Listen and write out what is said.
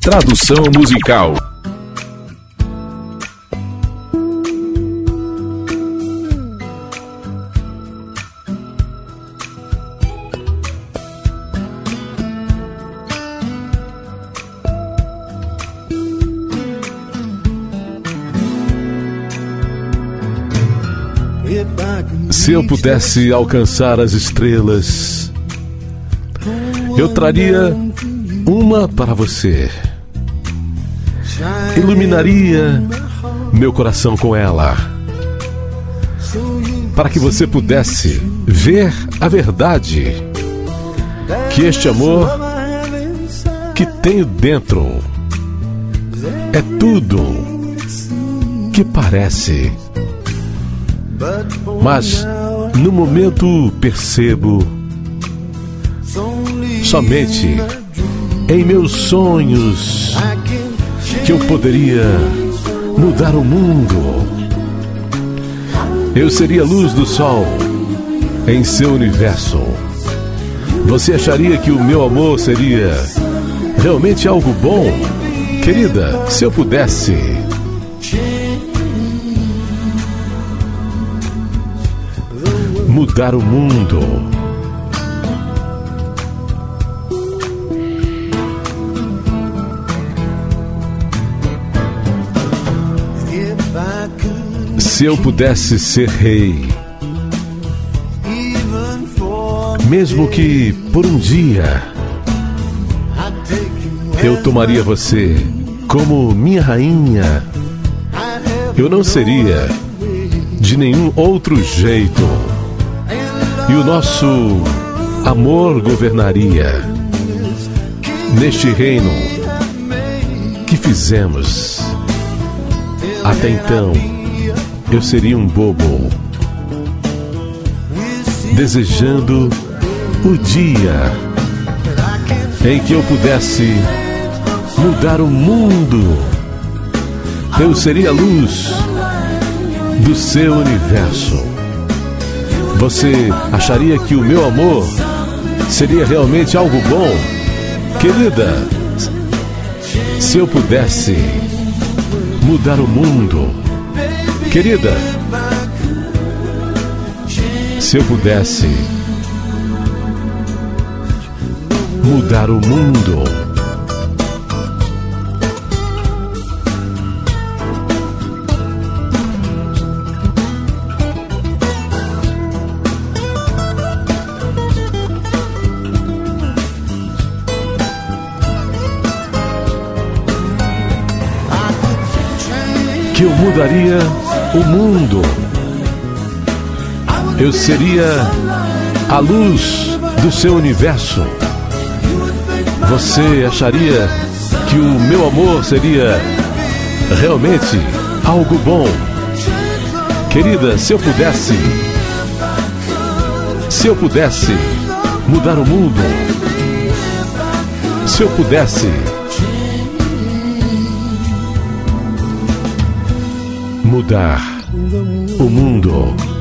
Tradução musical. Se eu pudesse alcançar as estrelas, eu traria uma para você. Iluminaria meu coração com ela, para que você pudesse ver a verdade que este amor que tenho dentro é tudo que parece. Mas no momento percebo somente em meus sonhos que eu poderia mudar o mundo. Eu seria a luz do sol em seu universo. Você acharia que o meu amor seria realmente algo bom? Querida, se eu pudesse. Mudar o mundo. Se eu pudesse ser rei, mesmo que por um dia, eu tomaria você como minha rainha, eu não seria de nenhum outro jeito, e o nosso amor governaria neste reino que fizemos até então eu seria um bobo, desejando o dia em que eu pudesse mudar o mundo. Eu seria a luz do seu universo. Você acharia que o meu amor seria realmente algo bom? Querida, se eu pudesse mudar o mundo, Querida, se eu pudesse mudar o mundo, que eu mudaria o mundo. Eu seria a luz do seu universo. Você acharia que o meu amor seria realmente algo bom? Querida, se eu pudesse, se eu pudesse mudar o mundo, se eu pudesse mudar o mundo.